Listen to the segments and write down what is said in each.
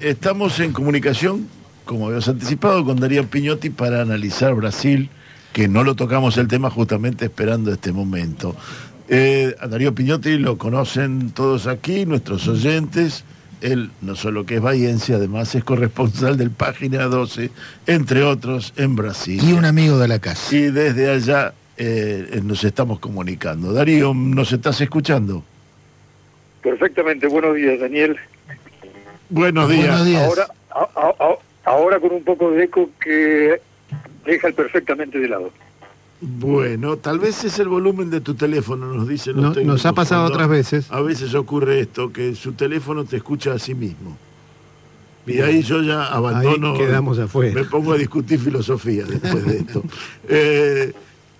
Estamos en comunicación, como habíamos anticipado, con Darío Piñotti para analizar Brasil, que no lo tocamos el tema justamente esperando este momento. Eh, a Darío Piñotti lo conocen todos aquí, nuestros oyentes. Él no solo que es bahiense, además es corresponsal del Página 12, entre otros, en Brasil. Y un amigo de la casa. Y desde allá eh, nos estamos comunicando. Darío, ¿nos estás escuchando? Perfectamente, buenos días, Daniel. Buenos días. Buenos días. Ahora, a- a- a- ahora con un poco de eco que deja el perfectamente de lado. Bueno, tal vez es el volumen de tu teléfono, nos dicen los No- técnicos nos ha pasado cuando otras veces. A veces ocurre esto, que su teléfono te escucha a sí mismo. Y ahí yo ya abandono. Ahí quedamos afuera. Me pongo a discutir filosofía después de esto. Eh,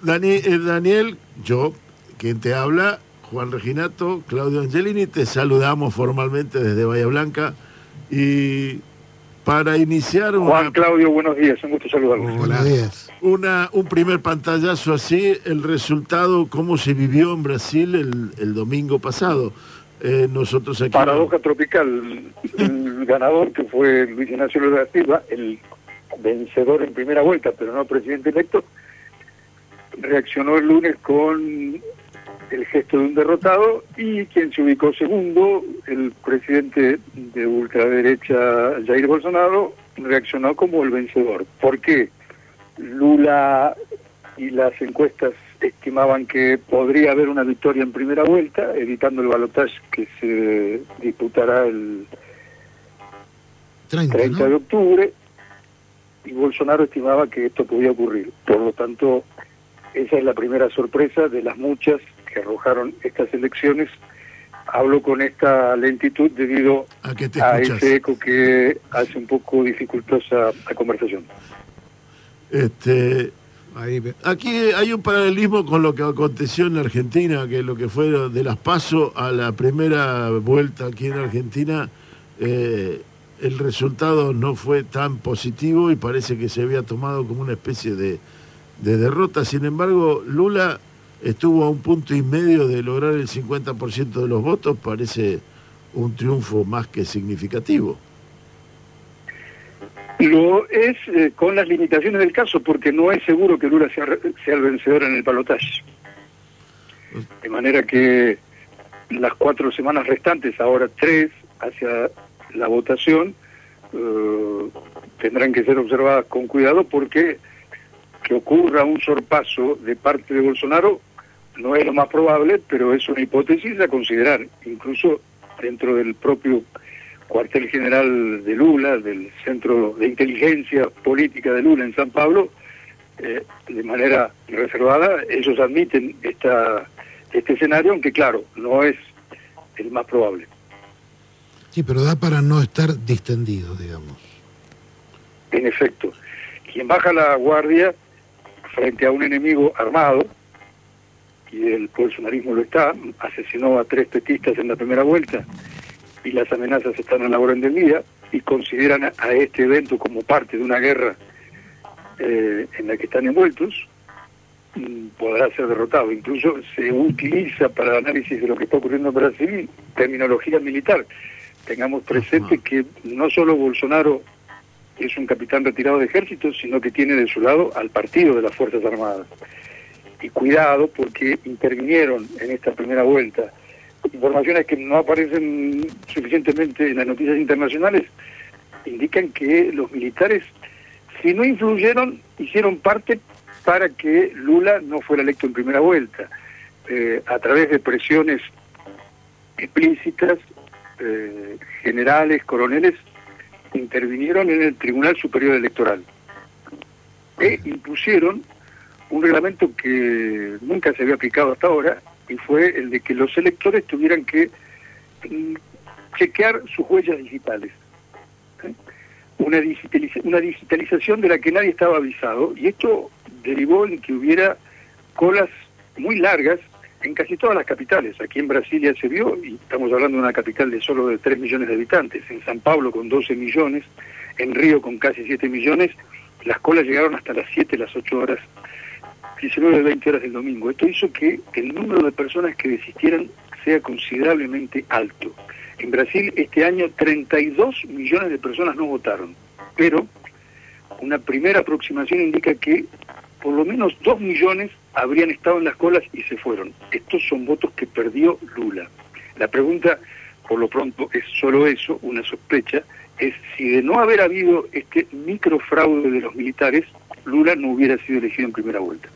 Dani- eh, Daniel, yo, quien te habla, Juan Reginato, Claudio Angelini, te saludamos formalmente desde Bahía Blanca. Y para iniciar una, Juan Claudio, buenos días, un gusto saludarlos. Buenos días. una, un primer pantallazo así, el resultado, cómo se vivió en Brasil el, el domingo pasado. Eh, nosotros aquí... Paradoja tropical, el ganador que fue Luis Ignacio Lula da Silva, el vencedor en primera vuelta, pero no presidente electo, reaccionó el lunes con el gesto de un derrotado y quien se ubicó segundo, el presidente de ultraderecha Jair Bolsonaro, reaccionó como el vencedor. ¿Por qué? Lula y las encuestas estimaban que podría haber una victoria en primera vuelta, evitando el balotaje que se disputará el 30, 30 de octubre, y Bolsonaro estimaba que esto podía ocurrir. Por lo tanto, esa es la primera sorpresa de las muchas que arrojaron estas elecciones. Hablo con esta lentitud debido ¿A qué te a ese eco que hace un poco dificultosa la conversación. Este, aquí hay un paralelismo con lo que aconteció en Argentina, que lo que fue de las PASO a la primera vuelta aquí en Argentina, eh, el resultado no fue tan positivo y parece que se había tomado como una especie de, de derrota. Sin embargo, Lula estuvo a un punto y medio de lograr el 50% de los votos, parece un triunfo más que significativo. Lo es eh, con las limitaciones del caso, porque no es seguro que Lula sea, sea el vencedor en el balotaje. De manera que las cuatro semanas restantes, ahora tres, hacia la votación, eh, tendrán que ser observadas con cuidado porque que ocurra un sorpaso de parte de Bolsonaro no es lo más probable, pero es una hipótesis a considerar, incluso dentro del propio cuartel general de Lula, del Centro de Inteligencia Política de Lula en San Pablo, eh, de manera reservada, ellos admiten esta, este escenario, aunque claro, no es el más probable. Sí, pero da para no estar distendido, digamos. En efecto, quien baja la guardia frente a un enemigo armado, y el bolsonarismo lo está, asesinó a tres petistas en la primera vuelta, y las amenazas están a la orden del día, y consideran a, este evento como parte de una guerra eh, en la que están envueltos, mm, podrá ser derrotado. Incluso se utiliza para el análisis de lo que está ocurriendo en Brasil terminología militar. Tengamos presente que no solo Bolsonaro es un capitán retirado de ejército, sino que tiene de su lado al partido de las Fuerzas Armadas. Y cuidado porque intervinieron en esta primera vuelta. Informaciones que no aparecen suficientemente en las noticias internacionales, indican que los militares, si no influyeron, hicieron parte para que Lula no fuera electo en primera vuelta, eh, a través de presiones explícitas, eh, generales, coroneles, intervinieron en el Tribunal Superior Electoral e impusieron un reglamento que nunca se había aplicado hasta ahora y fue el de que los electores tuvieran que mm, chequear sus huellas digitales. ¿eh? Una, digitaliza- una digitalización de la que nadie estaba avisado y esto derivó en que hubiera colas muy largas en casi todas las capitales. Aquí en Brasilia se vio, y estamos hablando de una capital de solo de 3 millones de habitantes, en San Pablo con 12 millones, en Río con casi 7 millones, las colas llegaron hasta las 7, las 8 horas 19, 20 horas del domingo. Esto hizo que el número de personas que desistieran sea considerablemente alto. En Brasil este año 32 millones de personas no votaron, pero una primera aproximación indica que por lo menos 2 millones habrían estado en las colas y se fueron. Estos son votos que perdió Lula. La pregunta, por lo pronto, es solo eso, una sospecha, es si de no haber habido este microfraude de los militares, Lula no hubiera sido elegido en primera vuelta.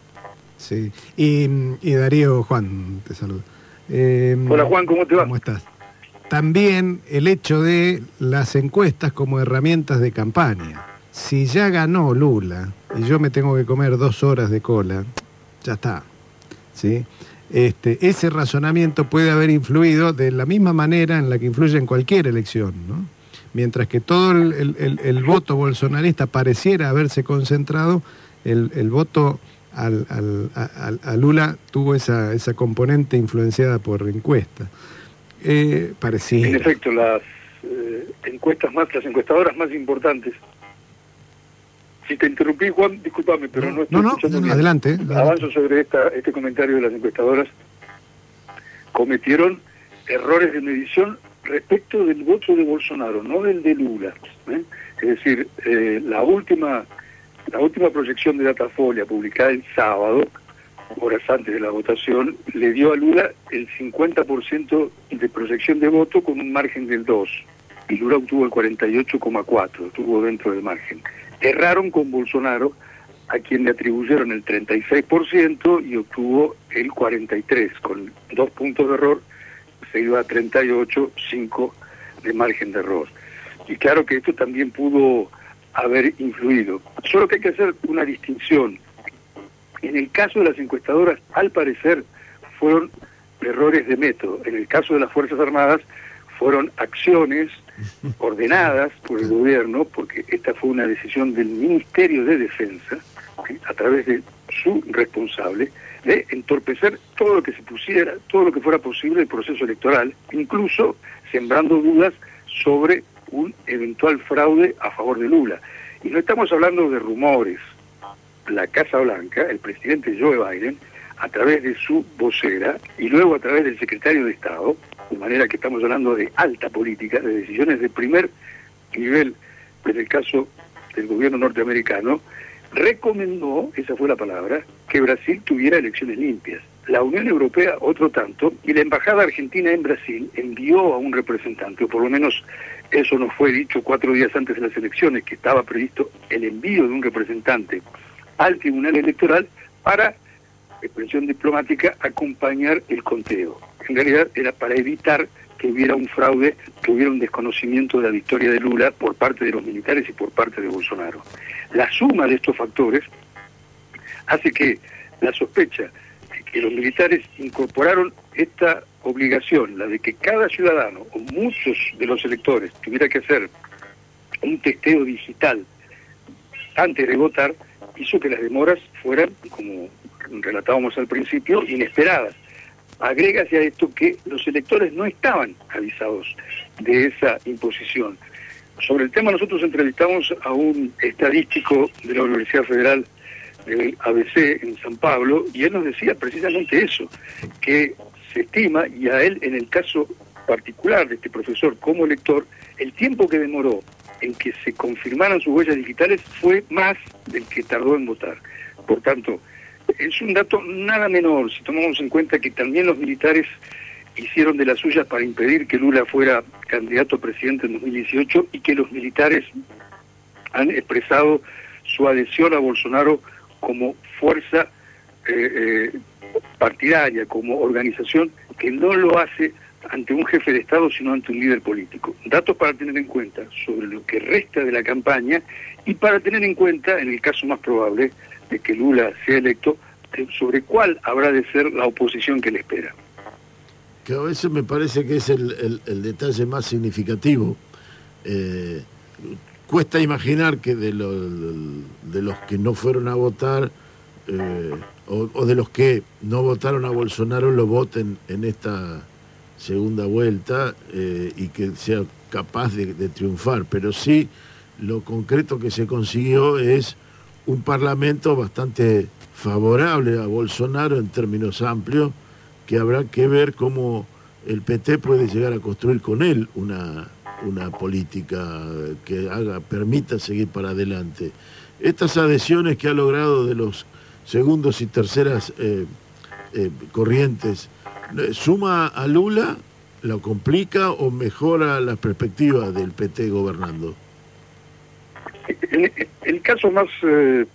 Sí, y, y Darío, Juan, te saludo. Eh, Hola Juan, ¿cómo te va? ¿Cómo estás? También el hecho de las encuestas como herramientas de campaña. Si ya ganó Lula y yo me tengo que comer dos horas de cola, ya está. ¿sí? Este, ese razonamiento puede haber influido de la misma manera en la que influye en cualquier elección. ¿no? Mientras que todo el, el, el, voto bolsonarista pareciera haberse concentrado, el, el voto al, al, a, Lula tuvo esa, esa componente influenciada por encuestas. Eh, parecía. En efecto, las eh, encuestas más, las encuestadoras más importantes. Si te interrumpí, Juan, discúlpame, pero no, estoy no, no, no adelante, Avanzo sobre esta, este comentario de las encuestadoras. Cometieron errores de medición respecto del voto de Bolsonaro, no del de Lula. ¿eh? Es decir, eh, la última la última proyección de Datafolia, publicada el sábado, horas antes de la votación, le dio a Lula el 50% de proyección de voto con un margen del 2. Y Lula obtuvo el 48,4, estuvo dentro del margen. Erraron con Bolsonaro, a quien le atribuyeron el 36% y obtuvo el 43%, con dos puntos de error, se iba a 38,5 de margen de error. Y claro que esto también pudo haber influido. Solo que hay que hacer una distinción. En el caso de las encuestadoras, al parecer, fueron errores de método. En el caso de las Fuerzas Armadas, fueron acciones ordenadas por el gobierno, porque esta fue una decisión del Ministerio de Defensa, a través de su responsable, de entorpecer todo lo que se pusiera, todo lo que fuera posible el proceso electoral, incluso sembrando dudas sobre un eventual fraude a favor de Lula. Y no estamos hablando de rumores. La Casa Blanca, el presidente Joe Biden, a través de su vocera y luego a través del secretario de Estado, de manera que estamos hablando de alta política, de decisiones de primer nivel, en el caso del gobierno norteamericano, recomendó, esa fue la palabra, que Brasil tuviera elecciones limpias. La Unión Europea otro tanto, y la Embajada Argentina en Brasil envió a un representante, o por lo menos eso nos fue dicho cuatro días antes de las elecciones, que estaba previsto el envío de un representante al Tribunal Electoral para, expresión diplomática, acompañar el conteo. En realidad era para evitar que hubiera un fraude, que hubiera un desconocimiento de la victoria de Lula por parte de los militares y por parte de Bolsonaro. La suma de estos factores hace que la sospecha de que los militares incorporaron esta obligación, la de que cada ciudadano o muchos de los electores tuviera que hacer un testeo digital antes de votar, hizo que las demoras fueran, como relatábamos al principio, inesperadas. Agrégase a esto que los electores no estaban avisados de esa imposición. Sobre el tema nosotros entrevistamos a un estadístico de la Universidad Federal del ABC en San Pablo y él nos decía precisamente eso, que se estima, y a él en el caso particular de este profesor como lector, el tiempo que demoró en que se confirmaran sus huellas digitales fue más del que tardó en votar. Por tanto, es un dato nada menor si tomamos en cuenta que también los militares hicieron de las suyas para impedir que Lula fuera candidato a presidente en 2018 y que los militares han expresado su adhesión a Bolsonaro como fuerza eh, eh, partidaria, como organización, que no lo hace ante un jefe de Estado, sino ante un líder político. Datos para tener en cuenta sobre lo que resta de la campaña y para tener en cuenta, en el caso más probable de que Lula sea electo, sobre cuál habrá de ser la oposición que le espera. Que a veces me parece que es el, detalle más significativo. Eh, cuesta imaginar que de, de los que no fueron a votar, eh, o, de los que no votaron a Bolsonaro lo voten en esta segunda vuelta eh, y que sea capaz de, triunfar. Pero sí, lo concreto que se consiguió es un parlamento bastante favorable a Bolsonaro en términos amplios, que habrá que ver cómo el PT puede llegar a construir con él una, una política que haga, permita seguir para adelante. Estas adhesiones que ha logrado de los segundos y terceras eh, eh, corrientes, ¿suma a Lula, lo complica o mejora las perspectivas del PT gobernando? El, el caso más eh,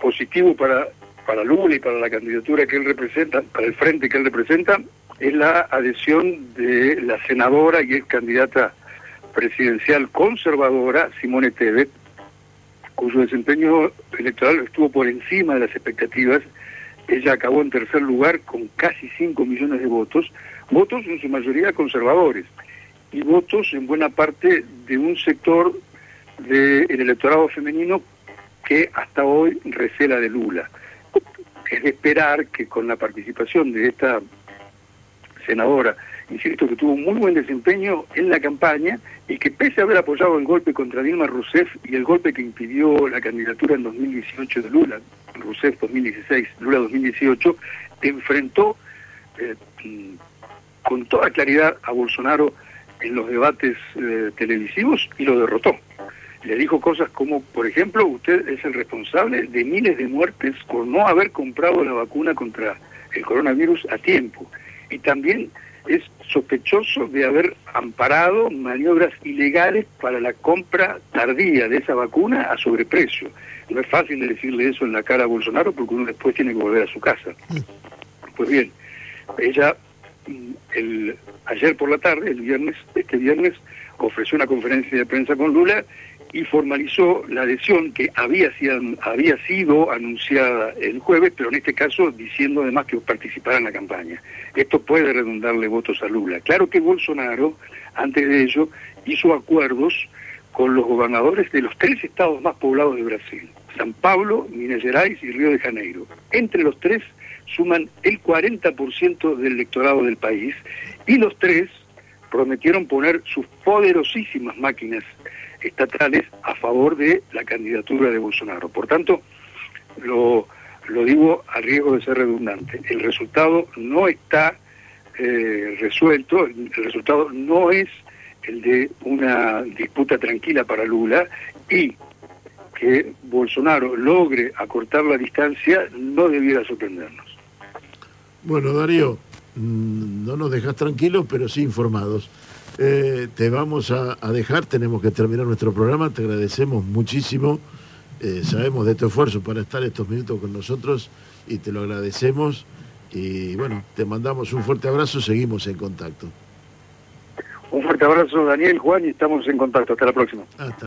positivo para, para Lula y para la candidatura que él representa, para el frente que él representa, es la adhesión de la senadora y ex candidata presidencial conservadora, Simone Tebet, cuyo desempeño electoral estuvo por encima de las expectativas. Ella acabó en tercer lugar con casi 5 millones de votos, votos en su mayoría conservadores y votos en buena parte de un sector del electorado femenino que hasta hoy recela de Lula. Es de esperar que con la participación de esta senadora, insisto que tuvo muy buen desempeño en la campaña y que pese a haber apoyado el golpe contra Dilma Rousseff y el golpe que impidió la candidatura en 2018 de Lula, Rousseff 2016, Lula 2018, enfrentó eh, con toda claridad a Bolsonaro en los debates eh, televisivos y lo derrotó. Le dijo cosas como, por ejemplo, usted es el responsable de miles de muertes por no haber comprado la vacuna contra el coronavirus a tiempo. Y también es sospechoso de haber amparado maniobras ilegales para la compra tardía de esa vacuna a sobreprecio. No es fácil decirle eso en la cara a Bolsonaro porque uno después tiene que volver a su casa. Pues bien, ella mm, el, ayer por la tarde, el viernes, este viernes, ofreció una conferencia de prensa con Lula y formalizó la adhesión que había sido, había sido anunciada el jueves, pero en este caso diciendo además que participará en la campaña. Esto puede redundarle votos a Lula. Claro que Bolsonaro, antes de ello, hizo acuerdos con los gobernadores de los tres estados más poblados de Brasil, San Pablo, Minas Gerais y Río de Janeiro. Entre los tres suman el 40% del electorado del país y los tres prometieron poner sus poderosísimas máquinas estatales a favor de la candidatura de Bolsonaro. Por tanto, lo, digo a riesgo de ser redundante, el resultado no está eh, resuelto, el resultado no es el de una disputa tranquila para Lula y que Bolsonaro logre acortar la distancia no debiera sorprendernos. Bueno, Darío, no nos dejas tranquilos, pero sí informados. Eh, te vamos a, dejar, tenemos que terminar nuestro programa, te agradecemos muchísimo, eh, sabemos de tu esfuerzo para estar estos minutos con nosotros y te lo agradecemos y bueno, te mandamos un fuerte abrazo, seguimos en contacto. Un fuerte abrazo Daniel, Juan y estamos en contacto, hasta la próxima. Hasta